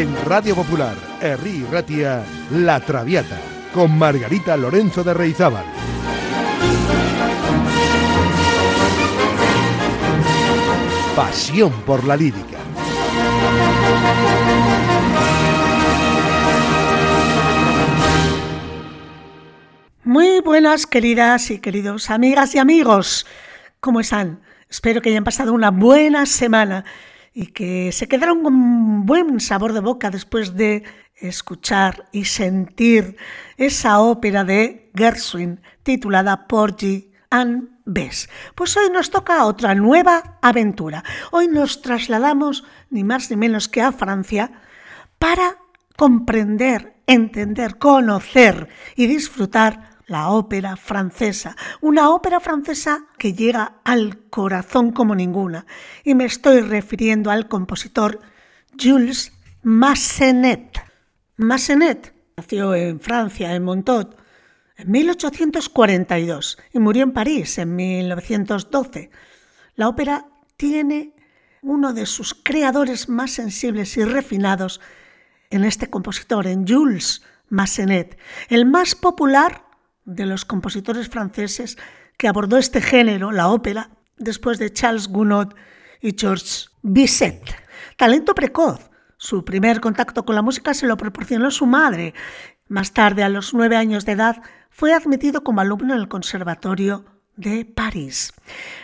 En Radio Popular, Herri Ratia, La Traviata, con Margarita Lorenzo de Reizábal. Pasión por la lírica. Muy buenas, queridas y queridos amigas y amigos. ¿Cómo están? Espero que hayan pasado una buena semana y que se quedaron con buen sabor de boca después de escuchar y sentir esa ópera de Gershwin titulada Porgy and Bess. Pues hoy nos toca otra nueva aventura. Hoy nos trasladamos ni más ni menos que a Francia para comprender, entender, conocer y disfrutar la ópera francesa, una ópera francesa que llega al corazón como ninguna, y me estoy refiriendo al compositor Jules Massenet. Massenet nació en Francia, en Montaut, en 1842 y murió en París en 1912. La ópera tiene uno de sus creadores más sensibles y refinados en este compositor, en Jules Massenet, el más popular de los compositores franceses que abordó este género, la ópera, después de Charles Gounod y Georges Bizet. Talento precoz. Su primer contacto con la música se lo proporcionó su madre. Más tarde, a los nueve años de edad, fue admitido como alumno en el Conservatorio de París.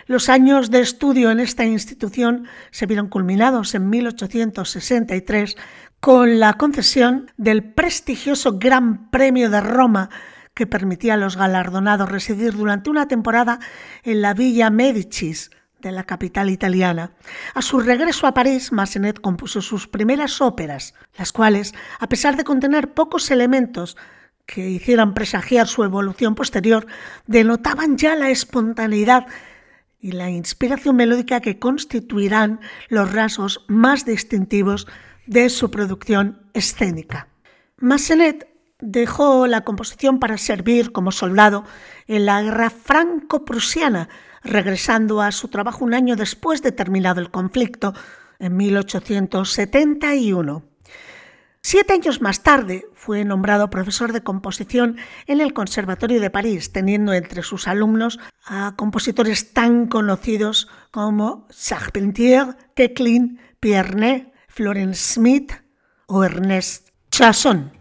Los años de estudio en esta institución se vieron culminados en 1863 con la concesión del prestigioso Gran Premio de Roma que permitía a los galardonados residir durante una temporada en la Villa Medicis de la capital italiana. A su regreso a París, Massenet compuso sus primeras óperas, las cuales, a pesar de contener pocos elementos que hicieran presagiar su evolución posterior, denotaban ya la espontaneidad y la inspiración melódica que constituirán los rasgos más distintivos de su producción escénica. Massenet dejó la composición para servir como soldado en la guerra franco-prusiana, regresando a su trabajo un año después de terminado el conflicto, en 1871. Siete años más tarde fue nombrado profesor de composición en el Conservatorio de París, teniendo entre sus alumnos a compositores tan conocidos como Charpentier, Keklin, Pierre Florence Smith o Ernest Chasson.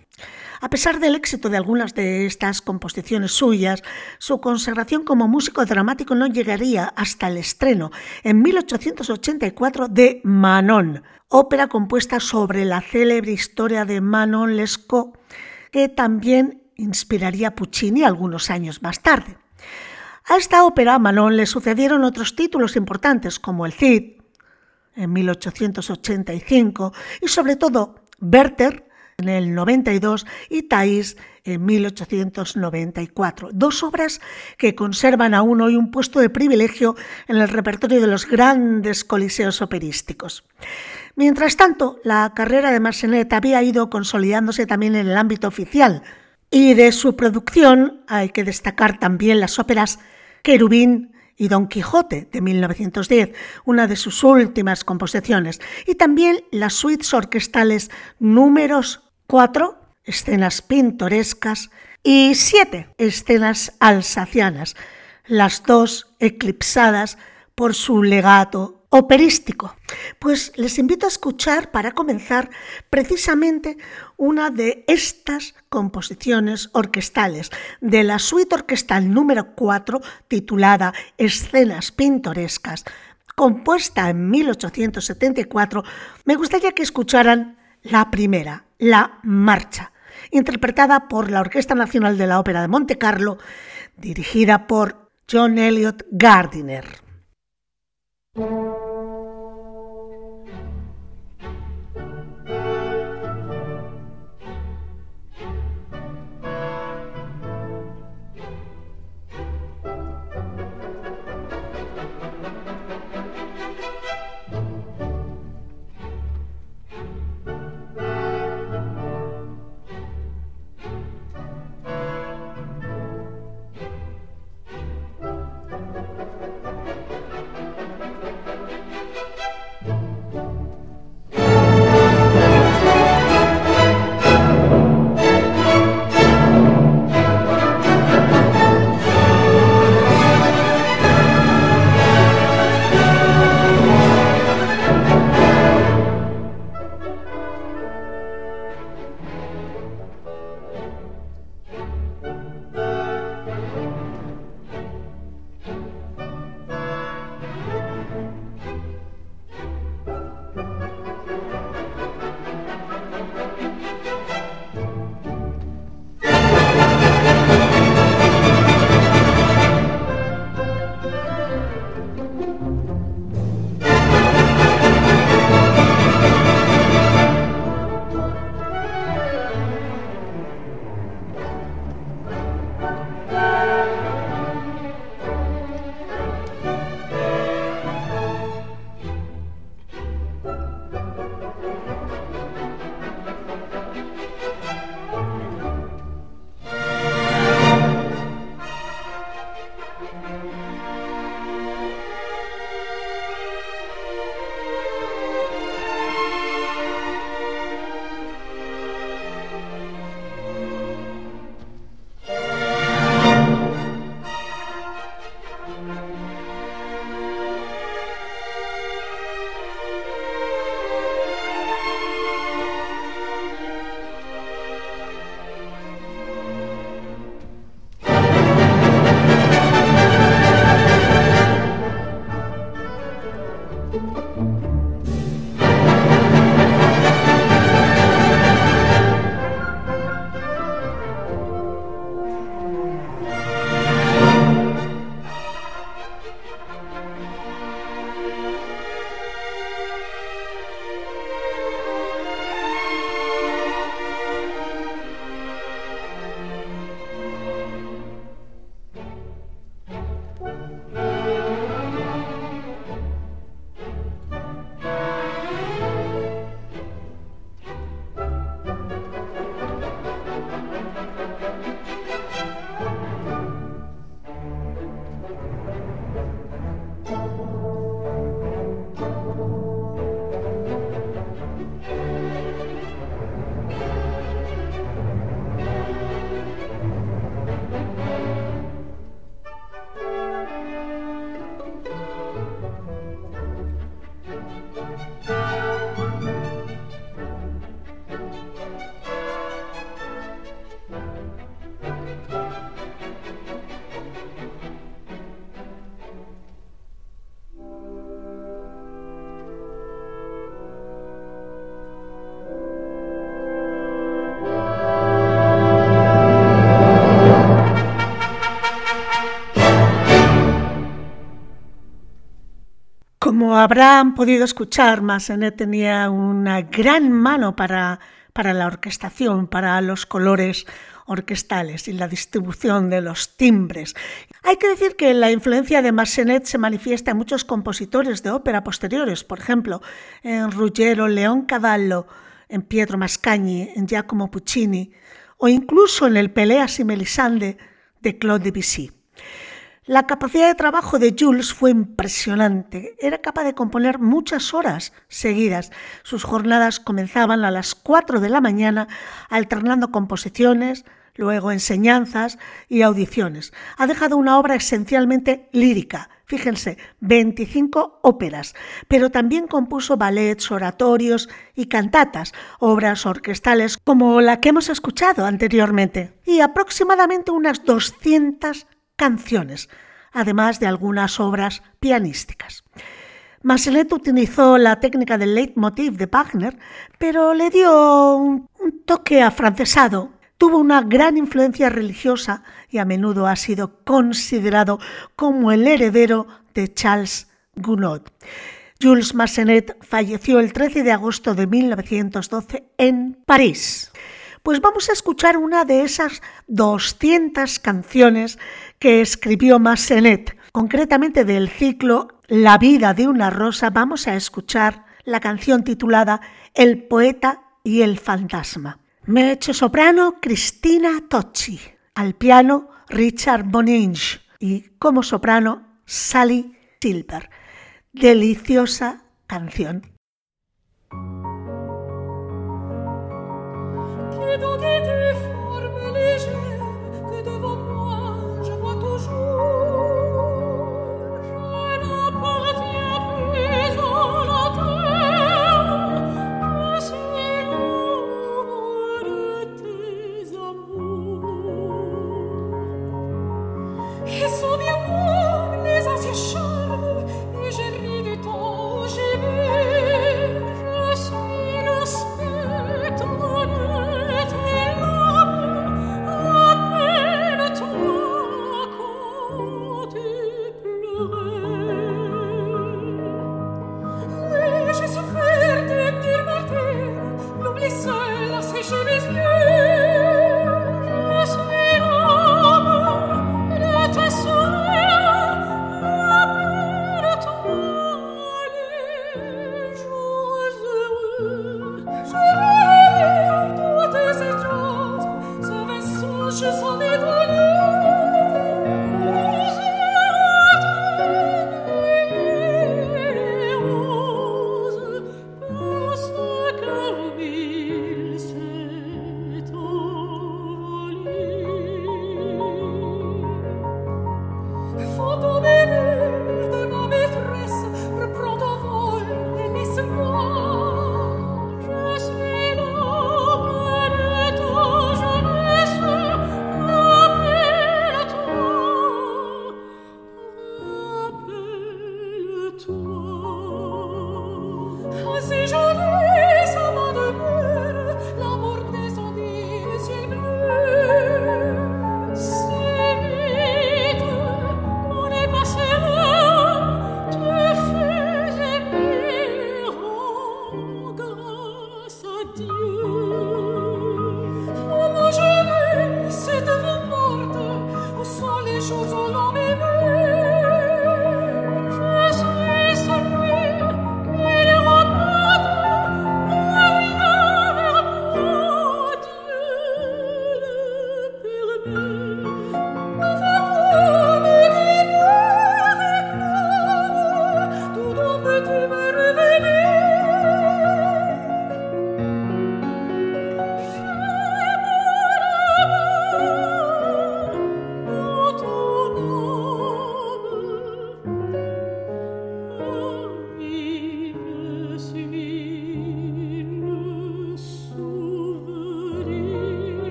A pesar del éxito de algunas de estas composiciones suyas, su consagración como músico dramático no llegaría hasta el estreno en 1884 de Manon, ópera compuesta sobre la célebre historia de Manon Lescaut, que también inspiraría a Puccini algunos años más tarde. A esta ópera Manon le sucedieron otros títulos importantes como El Cid en 1885 y sobre todo Werther en el 92 y Thais en 1894. Dos obras que conservan aún hoy un puesto de privilegio en el repertorio de los grandes coliseos operísticos. Mientras tanto, la carrera de Marcenet había ido consolidándose también en el ámbito oficial y de su producción hay que destacar también las óperas Querubín, y Don Quijote de 1910, una de sus últimas composiciones, y también las suites orquestales números cuatro escenas pintorescas y siete escenas alsacianas, las dos eclipsadas por su legato operístico. Pues les invito a escuchar para comenzar precisamente una de estas composiciones orquestales de la suite orquestal número 4 titulada Escenas pintorescas, compuesta en 1874. Me gustaría que escucharan la primera, la Marcha, interpretada por la Orquesta Nacional de la Ópera de Monte Carlo, dirigida por John Elliott Gardiner. Habrán podido escuchar, Massenet tenía una gran mano para, para la orquestación, para los colores orquestales y la distribución de los timbres. Hay que decir que la influencia de Massenet se manifiesta en muchos compositores de ópera posteriores, por ejemplo, en Ruggero León Cavallo, en Pietro Mascagni, en Giacomo Puccini o incluso en el Peleas y Melisande de Claude Debussy. La capacidad de trabajo de Jules fue impresionante. Era capaz de componer muchas horas seguidas. Sus jornadas comenzaban a las 4 de la mañana, alternando composiciones, luego enseñanzas y audiciones. Ha dejado una obra esencialmente lírica, fíjense, 25 óperas, pero también compuso ballets, oratorios y cantatas, obras orquestales como la que hemos escuchado anteriormente, y aproximadamente unas 200 canciones, además de algunas obras pianísticas. Massenet utilizó la técnica del leitmotiv de Wagner, pero le dio un, toque afrancesado. Tuvo una gran influencia religiosa y a menudo ha sido considerado como el heredero de Charles Gounod. Jules Massenet falleció el 13 de agosto de 1912 en París. Pues vamos a escuchar una de esas 200 canciones que escribió Massenet. Concretamente del ciclo La vida de una rosa vamos a escuchar la canción titulada El poeta y el fantasma. Meche soprano Cristina Tocci, al piano Richard Boninge y como soprano Sally Silver. Deliciosa canción.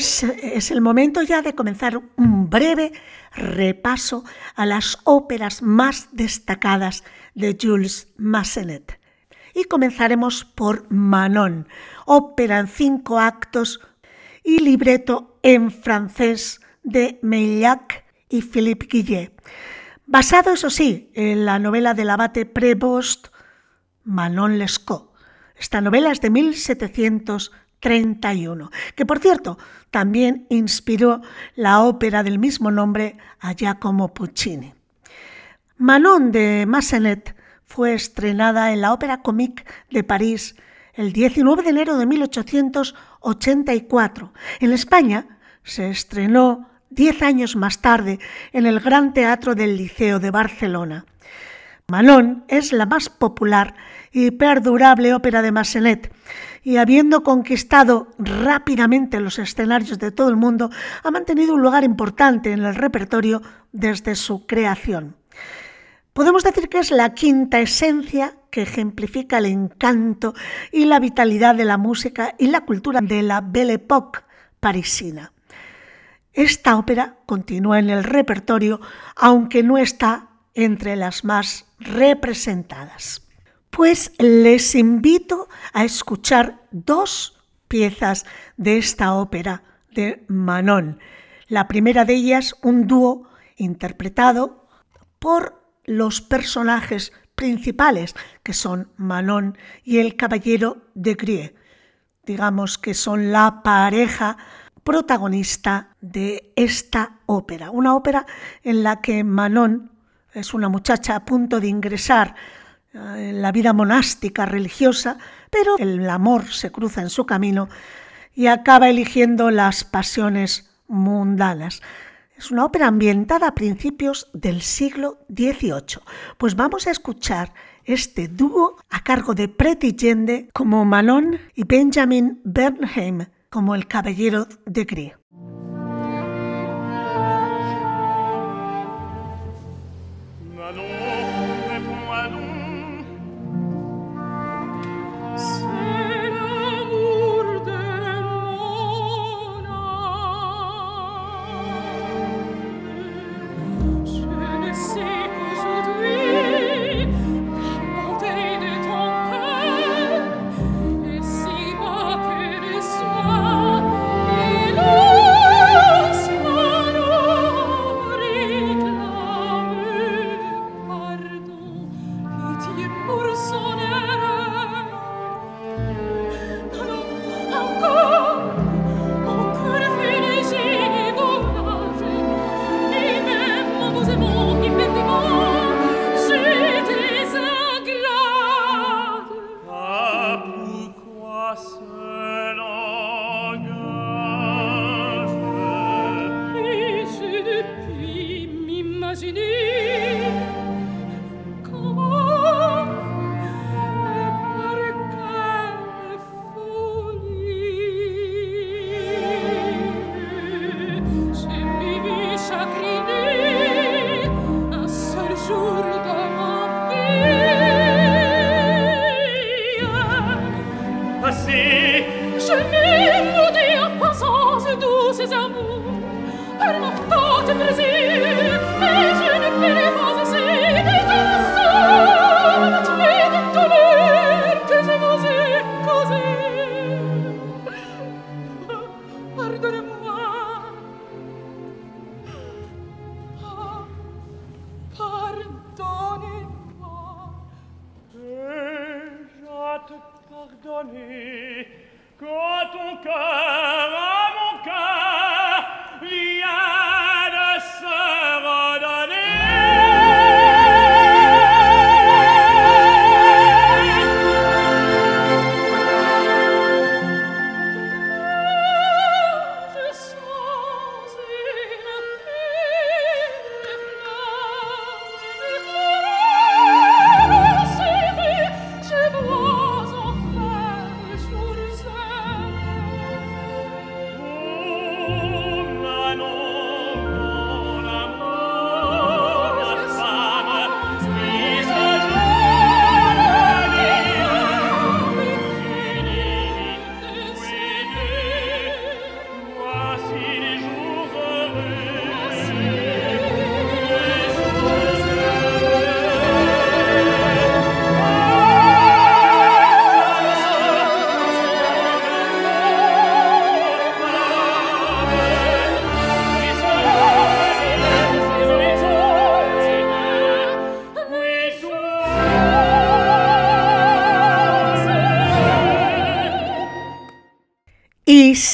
Es el momento ya de comenzar un breve repaso a las óperas más destacadas de Jules Massenet. y comenzaremos por Manon, ópera en cinco actos y libreto en francés de Meillac y Philippe Guillet. Basado, eso sí, en la novela del abate Prévost Manon Lescaut. Esta novela es de 1731, que por cierto también inspiró la ópera del mismo nombre a Giacomo Puccini. Manon de Massenet fue estrenada en la Ópera Comique de París el 19 de enero de 1884. En España se estrenó diez años más tarde en el Gran Teatro del Liceo de Barcelona. Manon es la más popular y perdurable ópera de Massenet y habiendo conquistado rápidamente los escenarios de todo el mundo, ha mantenido un lugar importante en el repertorio desde su creación. Podemos decir que es la quinta esencia que ejemplifica el encanto y la vitalidad de la música y la cultura de la Belle Époque parisina. Esta ópera continúa en el repertorio, aunque no está entre las más representadas. Pues les invito a escuchar dos piezas de esta ópera de Manon. La primera de ellas, un dúo interpretado por los personajes principales, que son Manon y el caballero de Grie. Digamos que son la pareja protagonista de esta ópera. Una ópera en la que Manon es una muchacha a punto de ingresar la vida monástica religiosa, pero el amor se cruza en su camino y acaba eligiendo las pasiones mundanas. Es una ópera ambientada a principios del siglo XVIII. Pues vamos a escuchar este dúo a cargo de Pretty Yende como Manon y Benjamin Bernheim como el caballero de Gris.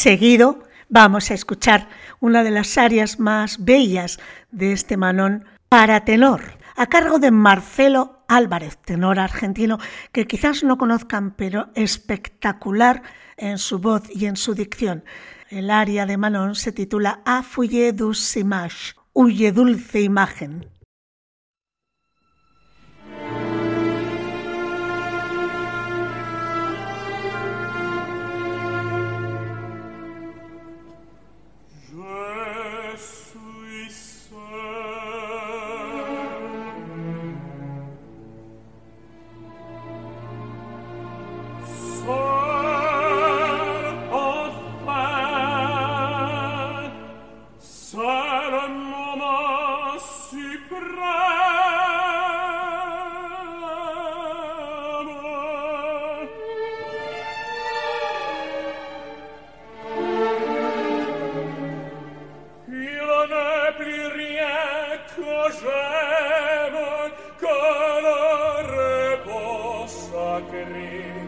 Seguido vamos a escuchar una de las áreas más bellas de este manón para tenor, a cargo de Marcelo Álvarez, tenor argentino que quizás no conozcan, pero espectacular en su voz y en su dicción. El aria de Manon se titula A image, Huye dulce imagen. flagemon colore possa crin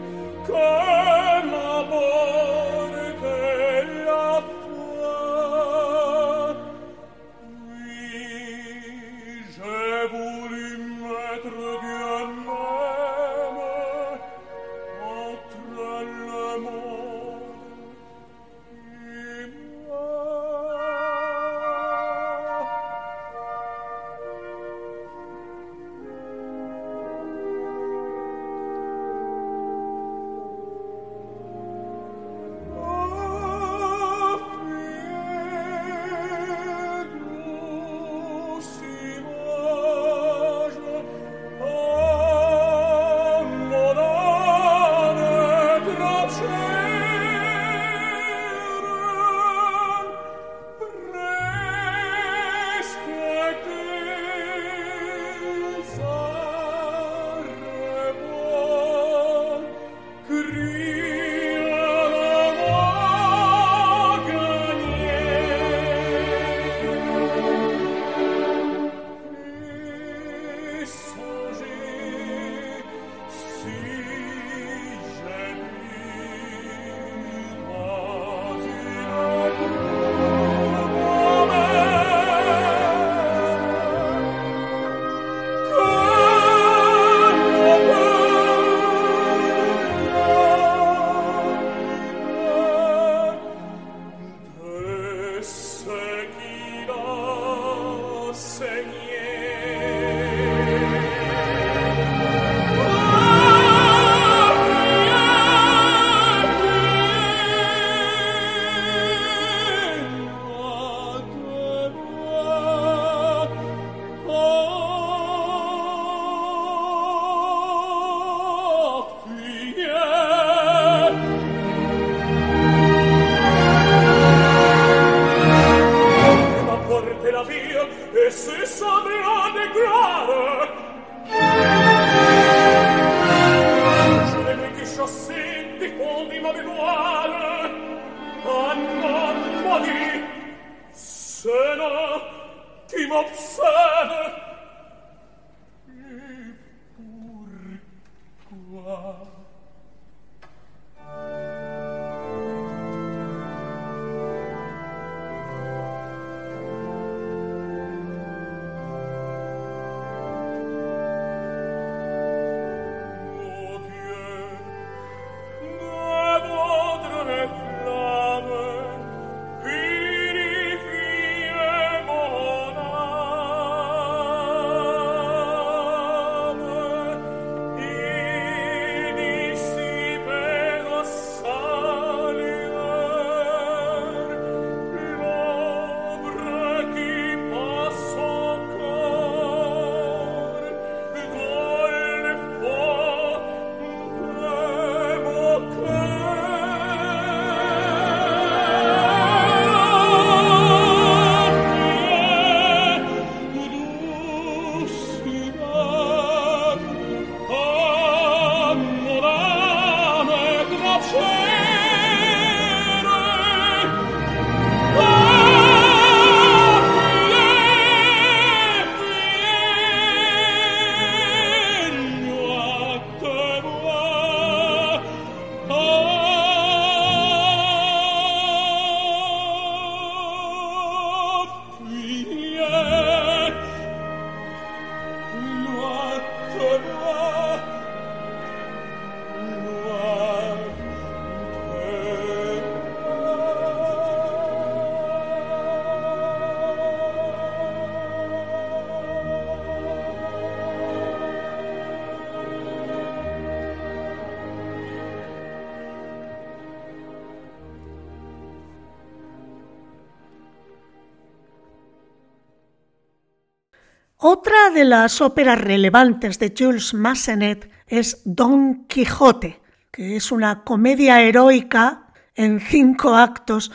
de las óperas relevantes de Jules Massenet es Don Quijote, que es una comedia heroica en cinco actos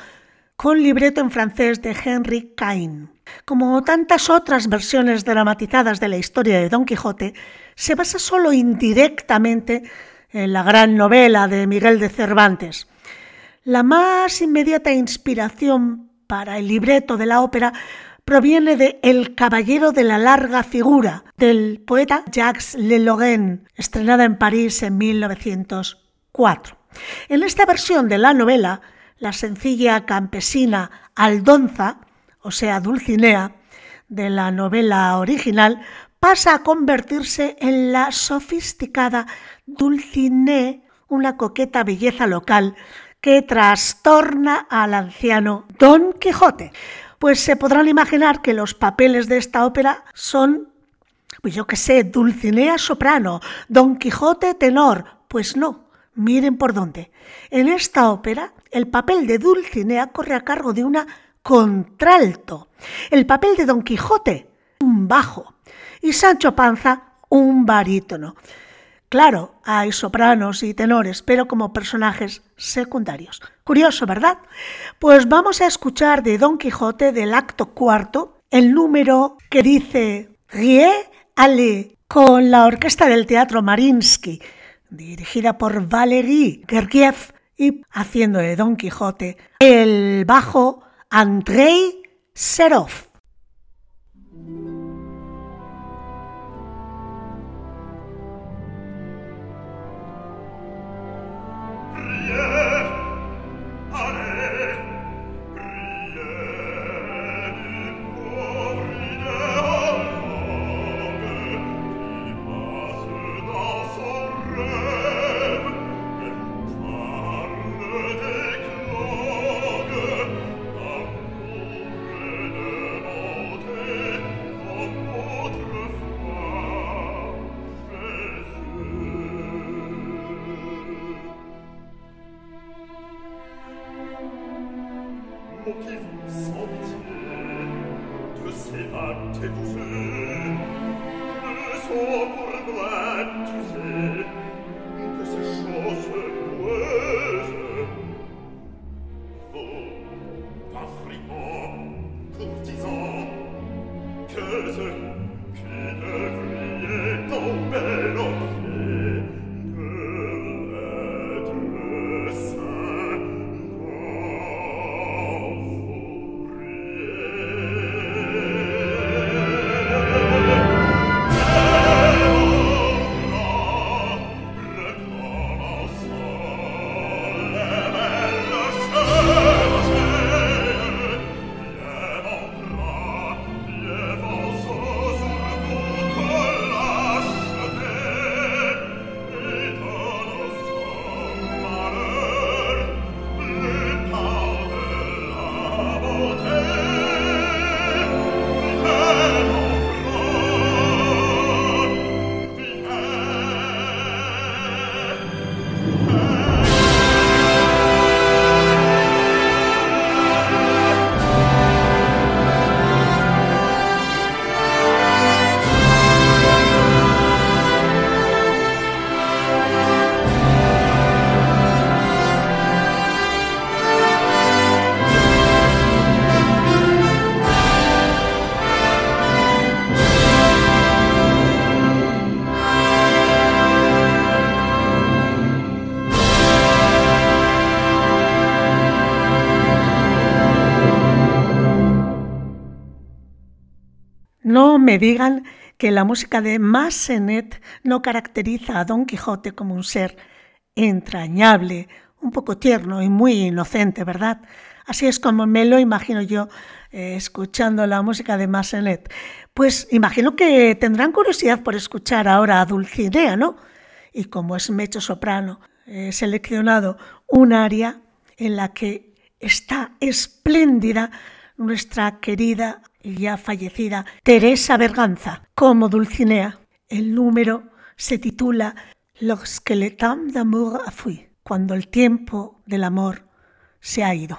con libreto en francés de Henry Cain. Como tantas otras versiones dramatizadas de la historia de Don Quijote, se basa solo indirectamente en la gran novela de Miguel de Cervantes. La más inmediata inspiración para el libreto de la ópera proviene de El caballero de la larga figura, del poeta Jacques Lelorraine, estrenada en París en 1904. En esta versión de la novela, la sencilla campesina Aldonza, o sea, Dulcinea, de la novela original, pasa a convertirse en la sofisticada Dulcinea, una coqueta belleza local que trastorna al anciano Don Quijote pues se podrán imaginar que los papeles de esta ópera son, pues yo qué sé, Dulcinea soprano, Don Quijote tenor. Pues no, miren por dónde. En esta ópera, el papel de Dulcinea corre a cargo de una contralto, el papel de Don Quijote, un bajo, y Sancho Panza, un barítono. Claro, hay sopranos y tenores, pero como personajes secundarios. Curioso, ¿verdad? Pues vamos a escuchar de Don Quijote del acto cuarto el número que dice Rie Ale con la orquesta del Teatro Marinsky, dirigida por Valery Gergiev y haciendo de Don Quijote el bajo Andrei Serov. Me digan que la música de Massenet no caracteriza a Don Quijote como un ser entrañable, un poco tierno y muy inocente, ¿verdad? Así es como me lo imagino yo eh, escuchando la música de Massenet. Pues imagino que tendrán curiosidad por escuchar ahora a Dulcinea, ¿no? Y como es mecho soprano, he seleccionado un aria en la que está espléndida nuestra querida y ya fallecida Teresa Berganza como Dulcinea. El número se titula Lorsque le temps d'amour a fui, cuando el tiempo del amor se ha ido.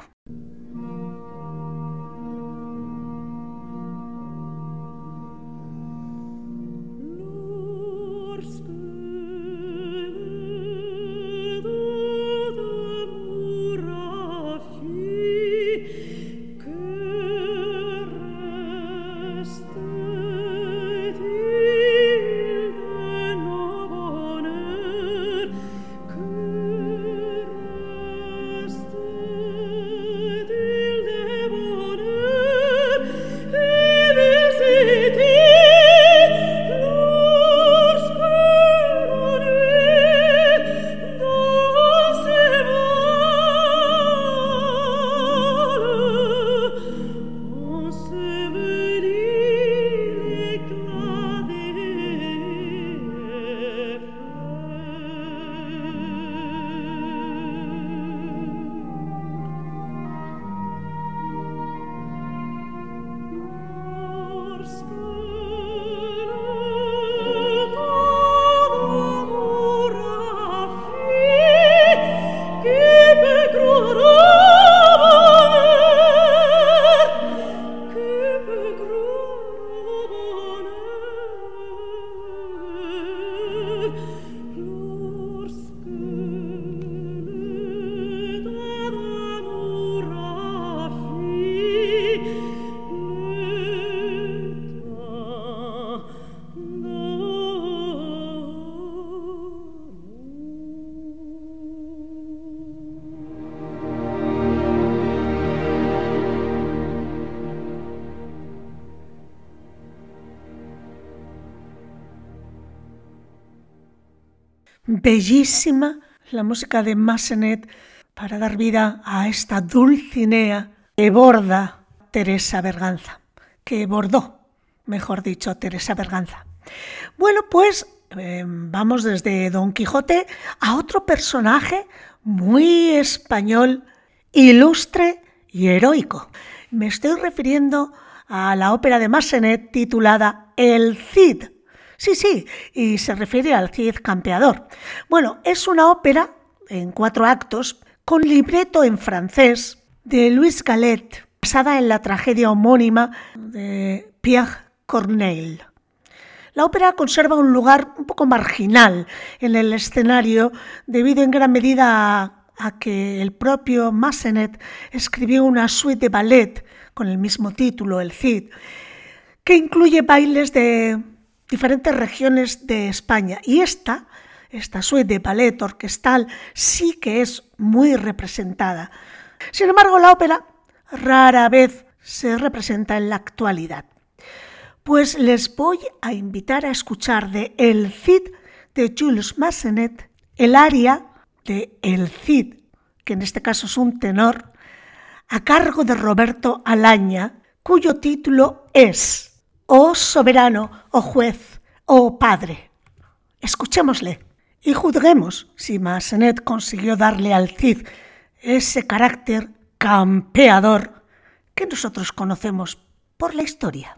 Bellísima la música de Massenet para dar vida a esta Dulcinea que borda Teresa Berganza, que bordó, mejor dicho, Teresa Berganza. Bueno, pues eh, vamos desde Don Quijote a otro personaje muy español, ilustre y heroico. Me estoy refiriendo a la ópera de Massenet titulada El Cid. Sí, sí, y se refiere al Cid campeador. Bueno, es una ópera en cuatro actos con libreto en francés de Louis Gallet, basada en la tragedia homónima de Pierre Corneille. La ópera conserva un lugar un poco marginal en el escenario debido en gran medida a, a que el propio Massenet escribió una suite de ballet con el mismo título, El Cid, que incluye bailes de diferentes regiones de España. Y esta, esta suite de ballet orquestal, sí que es muy representada. Sin embargo, la ópera rara vez se representa en la actualidad. Pues les voy a invitar a escuchar de El Cid de Jules Massenet el aria de El Cid, que en este caso es un tenor, a cargo de Roberto Alaña, cuyo título es Oh soberano, oh juez, oh padre. Escuchémosle y juzguemos si Massenet consiguió darle al Cid ese carácter campeador que nosotros conocemos por la historia.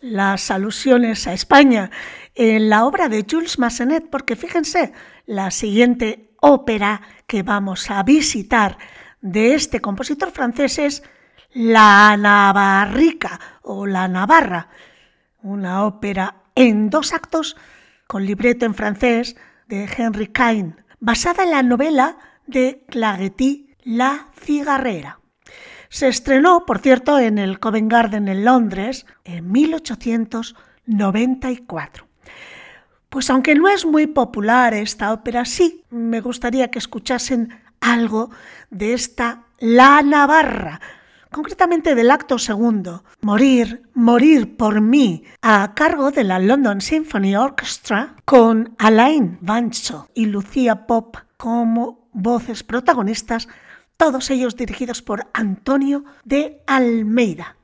Las alusiones a España en la obra de Jules Massenet, porque fíjense, la siguiente ópera que vamos a visitar de este compositor francés es La Navarrica o La Navarra, una ópera en dos actos con libreto en francés de Henry Cain, basada en la novela de Clagety La cigarrera. Se estrenó, por cierto, en el Covent Garden en Londres en 1894. Pues aunque no es muy popular esta ópera, sí me gustaría que escuchasen algo de esta La Navarra, concretamente del acto segundo, Morir, Morir por mí, a cargo de la London Symphony Orchestra, con Alain Vancho y Lucía Pop como voces protagonistas, todos ellos dirigidos por Antonio de Almeida.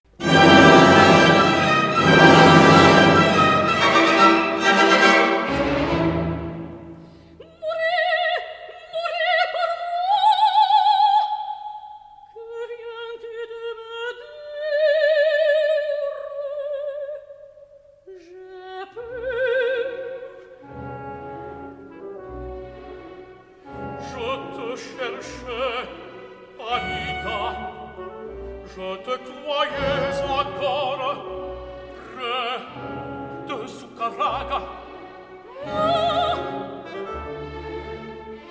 je te croyais encore près de Sucaraga.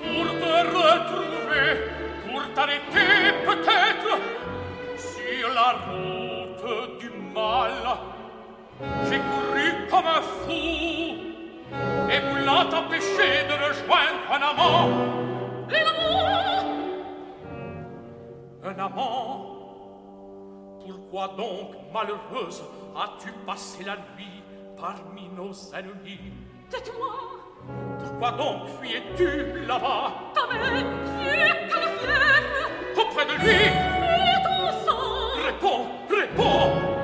Pour te retrouver, pour t'arrêter peut-être sur la route du mal, j'ai couru comme un fou et voulant t'empêcher de rejoindre un amant. Un amant pourquoi donc, malheureuse, as-tu passé la nuit parmi nos ennemis? Tais-toi. Pourquoi donc fuyais-tu là-bas? Ta mère qui est comme Auprès de lui. Et ton sang. Réponds, réponds.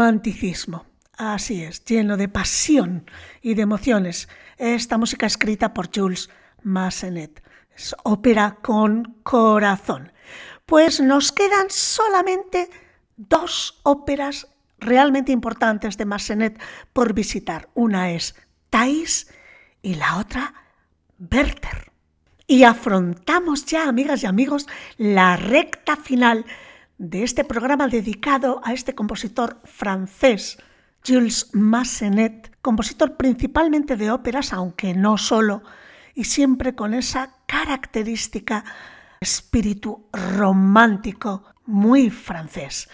Romanticismo. Así es, lleno de pasión y de emociones. Esta música escrita por Jules Massenet. Es ópera con corazón. Pues nos quedan solamente dos óperas realmente importantes de Massenet por visitar. Una es Thais y la otra Werther. Y afrontamos ya, amigas y amigos, la recta final de este programa dedicado a este compositor francés, Jules Massenet, compositor principalmente de óperas, aunque no solo, y siempre con esa característica espíritu romántico muy francés.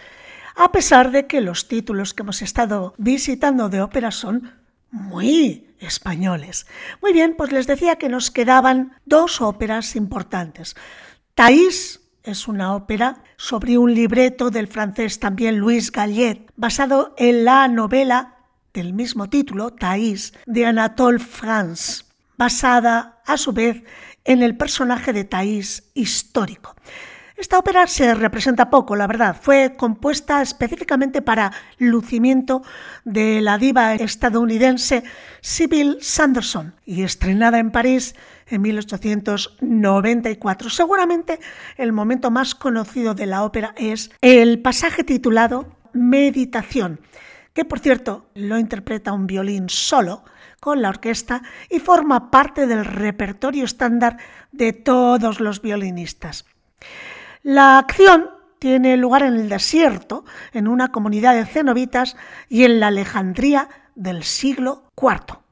A pesar de que los títulos que hemos estado visitando de óperas son muy españoles. Muy bien, pues les decía que nos quedaban dos óperas importantes. Thais es una ópera sobre un libreto del francés también Louis Gallet, basado en la novela del mismo título, Thais, de Anatole France, basada a su vez en el personaje de Thais histórico. Esta ópera se representa poco, la verdad. Fue compuesta específicamente para lucimiento de la diva estadounidense Sybil Sanderson y estrenada en París en 1894. Seguramente el momento más conocido de la ópera es el pasaje titulado Meditación, que por cierto lo interpreta un violín solo con la orquesta y forma parte del repertorio estándar de todos los violinistas. La acción tiene lugar en el desierto, en una comunidad de cenobitas y en la Alejandría del siglo IV.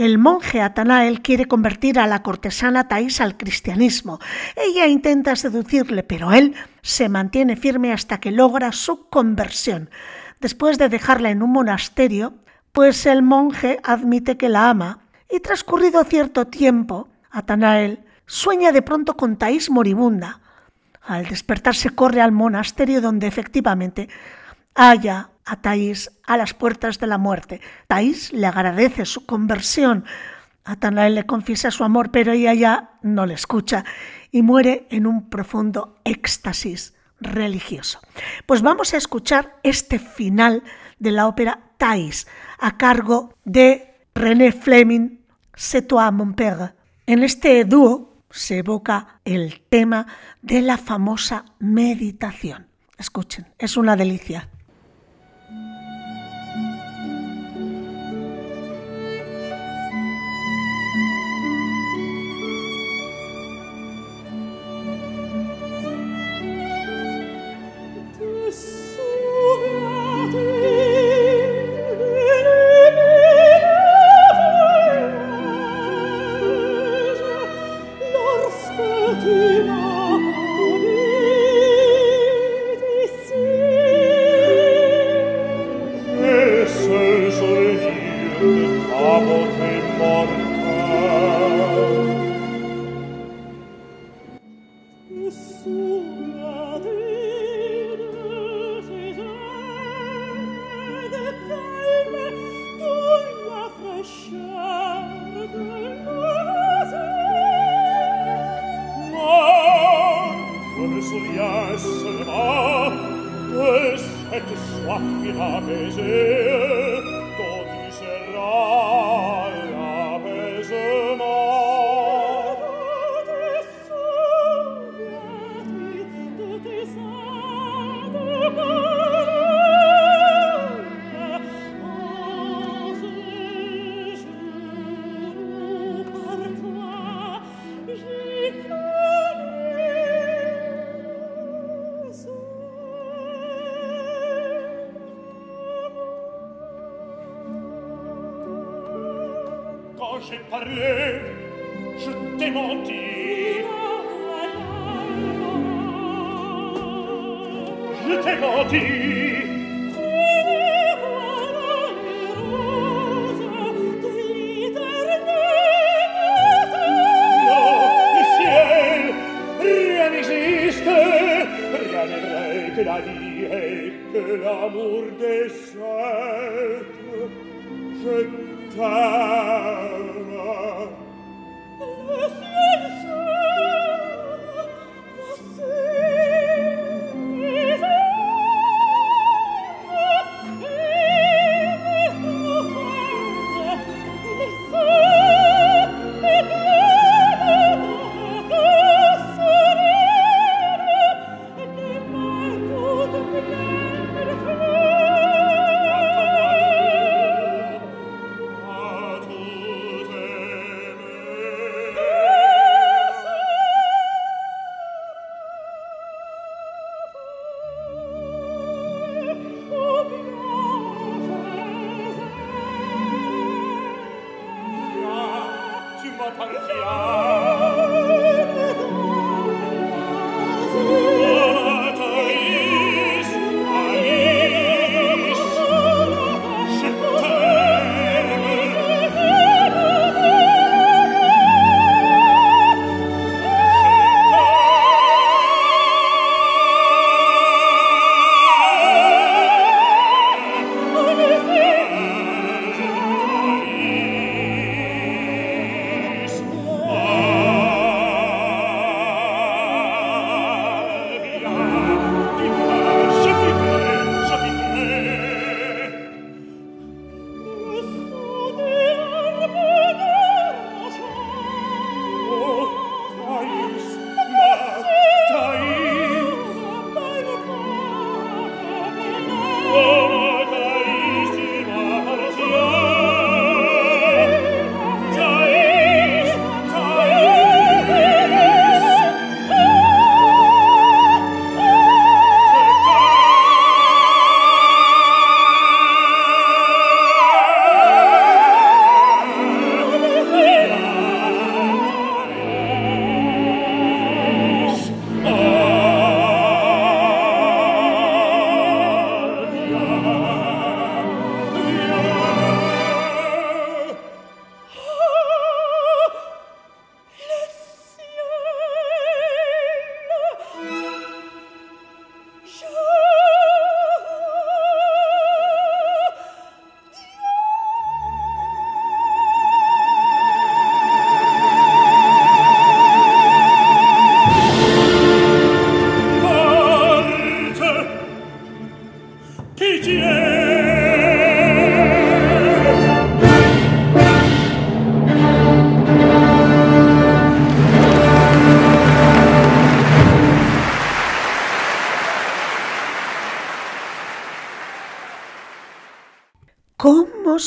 El monje Atanael quiere convertir a la cortesana Thais al cristianismo. Ella intenta seducirle, pero él se mantiene firme hasta que logra su conversión. Después de dejarla en un monasterio, pues el monje admite que la ama y transcurrido cierto tiempo, Atanael sueña de pronto con Thais moribunda al despertarse corre al monasterio donde efectivamente halla a Thais a las puertas de la muerte. Thais le agradece su conversión. Atanael le confiesa su amor, pero ella ya no le escucha y muere en un profundo éxtasis religioso. Pues vamos a escuchar este final de la ópera Thais a cargo de René Fleming, C'est toi mon père. En este dúo se evoca el tema de la famosa meditación. Escuchen, es una delicia.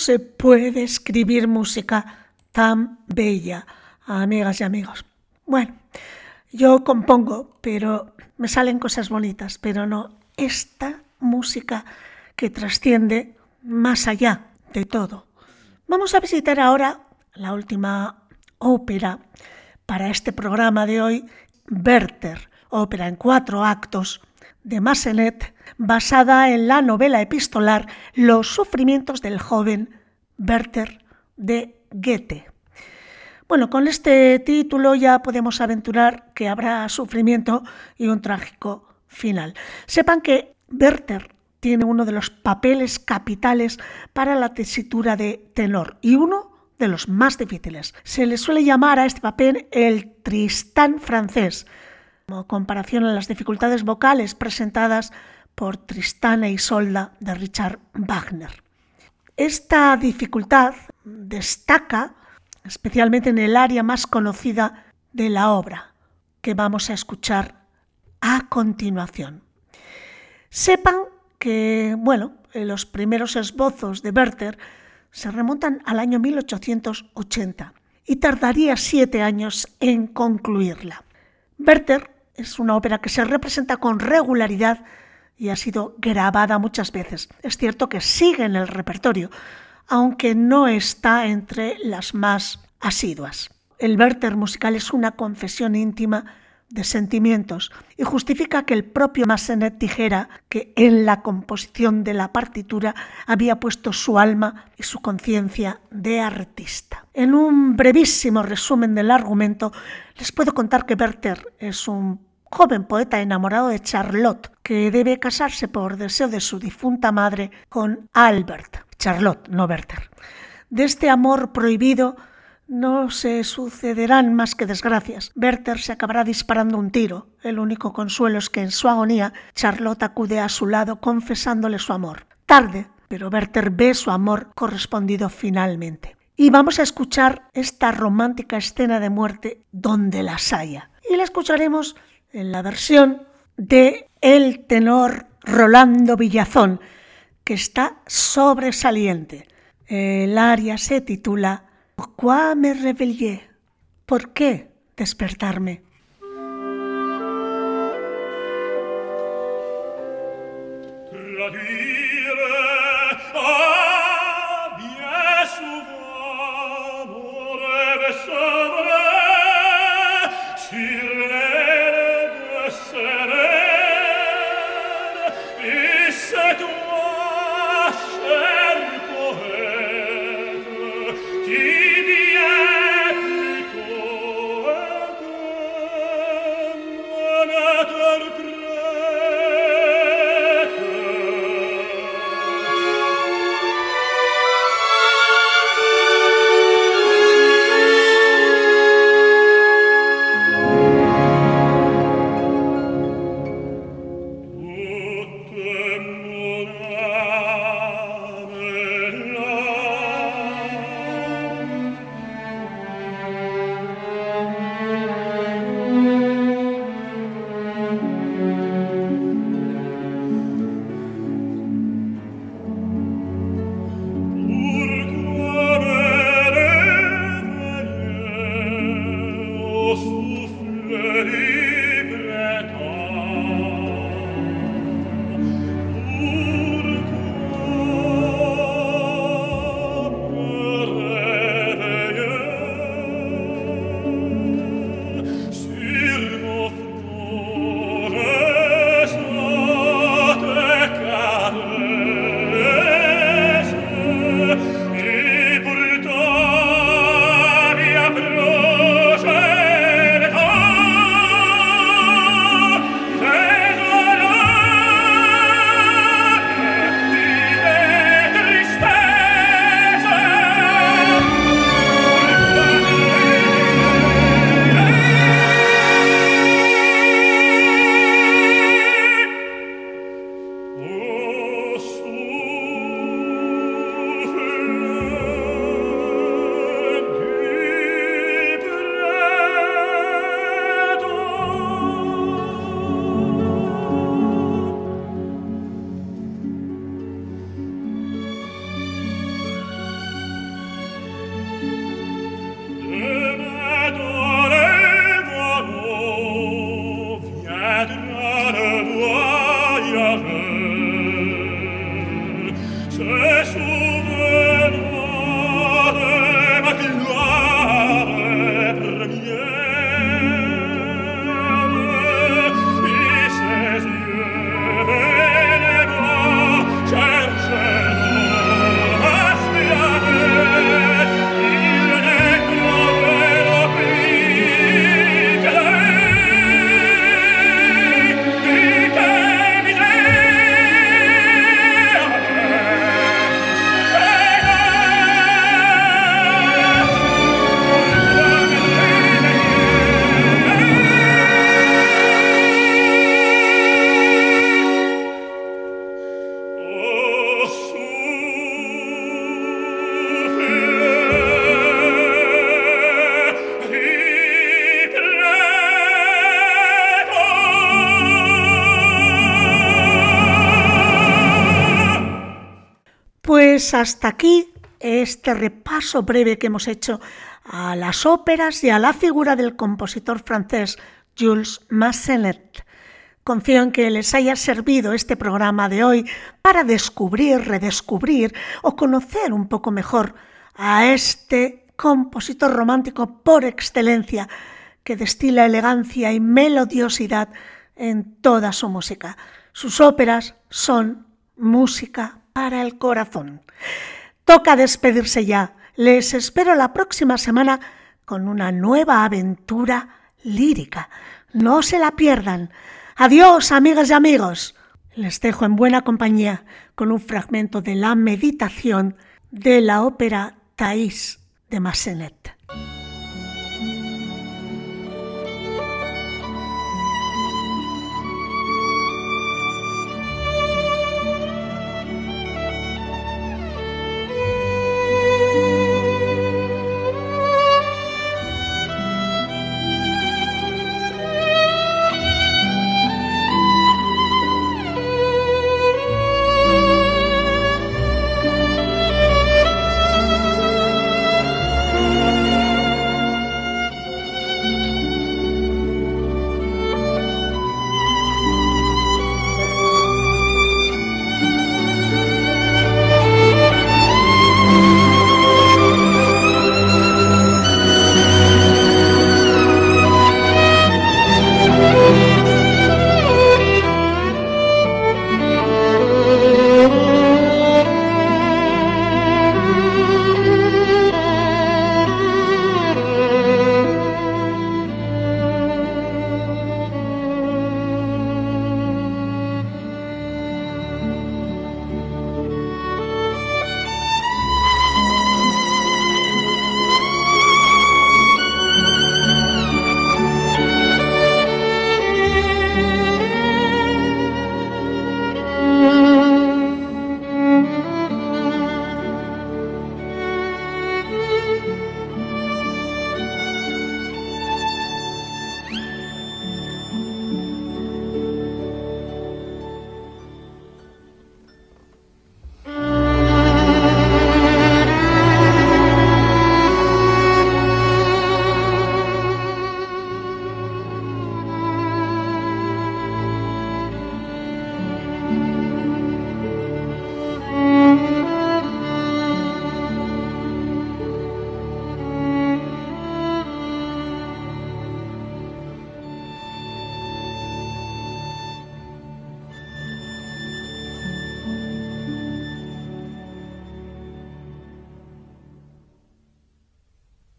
Se puede escribir música tan bella, amigas y amigos. Bueno, yo compongo, pero me salen cosas bonitas, pero no esta música que trasciende más allá de todo. Vamos a visitar ahora la última ópera para este programa de hoy, Werther, ópera en cuatro actos de Massenet, basada en la novela epistolar Los sufrimientos del joven Werther de Goethe. Bueno, con este título ya podemos aventurar que habrá sufrimiento y un trágico final. Sepan que Werther tiene uno de los papeles capitales para la tesitura de tenor y uno de los más difíciles. Se le suele llamar a este papel el Tristán francés, comparación a las dificultades vocales presentadas por Tristán e Isolda de Richard Wagner. Esta dificultad destaca especialmente en el área más conocida de la obra, que vamos a escuchar a continuación. Sepan que, bueno, los primeros esbozos de Werther se remontan al año 1880 y tardaría siete años en concluirla. Werther es una ópera que se representa con regularidad y ha sido grabada muchas veces. Es cierto que sigue en el repertorio, aunque no está entre las más asiduas. El Werther musical es una confesión íntima de sentimientos y justifica que el propio Massenet dijera que en la composición de la partitura había puesto su alma y su conciencia de artista. En un brevísimo resumen del argumento, les puedo contar que Werther es un joven poeta enamorado de Charlotte, que debe casarse por deseo de su difunta madre con Albert, Charlotte, no Werther. De este amor prohibido no se sucederán más que desgracias. Werther se acabará disparando un tiro. El único consuelo es que en su agonía Charlotte acude a su lado confesándole su amor. Tarde, pero Werther ve su amor correspondido finalmente. Y vamos a escuchar esta romántica escena de muerte donde las haya. Y la escucharemos en la versión de el tenor Rolando Villazón, que está sobresaliente. El aria se titula Pourquoi me réveiller? ¿Por qué despertarme? Pues hasta aquí este repaso breve que hemos hecho a las óperas y a la figura del compositor francés Jules Massenet. Confío en que les haya servido este programa de hoy para descubrir, redescubrir o conocer un poco mejor a este compositor romántico por excelencia que destila elegancia y melodiosidad en toda su música. Sus óperas son música para el corazón. Toca despedirse ya. Les espero la próxima semana con una nueva aventura lírica. No se la pierdan. Adiós, amigas y amigos. Les dejo en buena compañía con un fragmento de la meditación de la ópera Thais de Massenet.